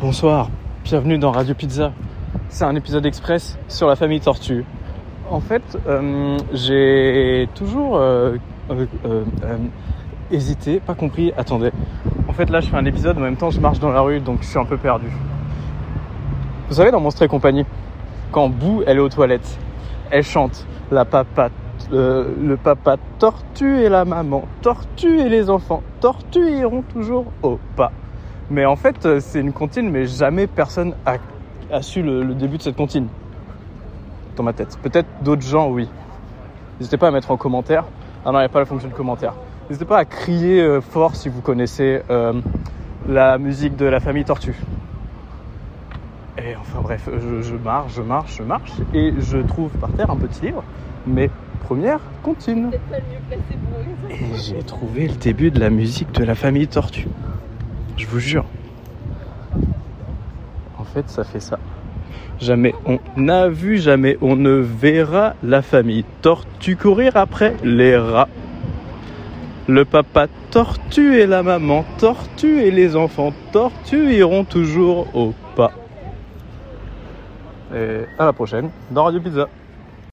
Bonsoir, bienvenue dans Radio Pizza. C'est un épisode express sur la famille Tortue. En fait, euh, j'ai toujours euh, euh, hésité, pas compris. Attendez. En fait, là, je fais un épisode, en même temps, je marche dans la rue, donc je suis un peu perdu. Vous savez, dans Monstre et compagnie, quand Boo, elle est aux toilettes, elle chante la papa, le papa tortue et la maman tortue et les enfants tortue iront toujours au pas. Mais en fait, euh, c'est une comptine, mais jamais personne a, a su le, le début de cette comptine. Dans ma tête. Peut-être d'autres gens, oui. N'hésitez pas à mettre en commentaire. Ah non, il n'y a pas la fonction de commentaire. N'hésitez pas à crier euh, fort si vous connaissez euh, la musique de la famille Tortue. Et enfin bref, je, je marche, je marche, je marche, et je trouve par terre un petit livre, mes premières comptines. Et j'ai trouvé le début de la musique de la famille Tortue. Je vous jure. En fait, ça fait ça. Jamais on n'a vu, jamais on ne verra la famille Tortue courir après les rats. Le papa tortue et la maman tortue et les enfants tortues iront toujours au pas. Et à la prochaine dans Radio Pizza.